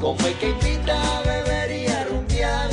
Como el que invita a beber y a rumbear,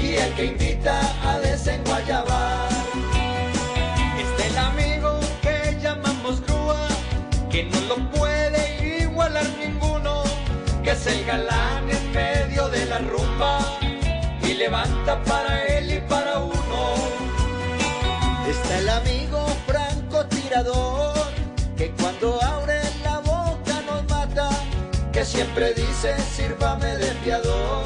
y el que invita a desenguayabar. Está el amigo que llamamos grúa, que no lo puede igualar ninguno, que es el galán en medio de la rumba, y levanta para él y para uno. Está el amigo francotirador que siempre dice sírvame de enviador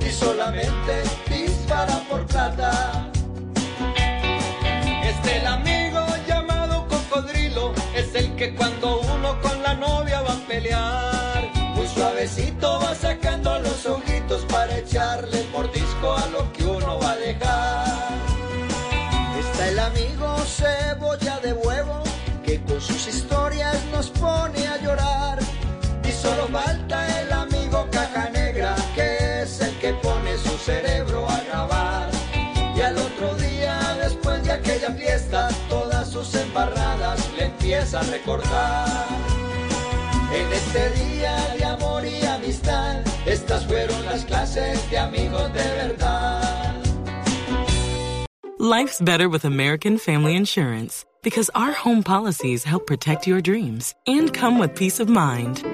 y solamente dispara por plata. Este el amigo llamado cocodrilo es el que cuando uno con la novia va a pelear, muy suavecito va sacando los ojitos para echarle mordisco a lo que solo falta el amigo caja negra que es el que pone su cerebro a grabar. Y al otro día, después de aquella fiesta, todas sus embarradas le empieza a recordar. En este día de amor y amistad, estas fueron las clases de amigos de verdad. Life's better with American Family Insurance because our home policies help protect your dreams and come with peace of mind.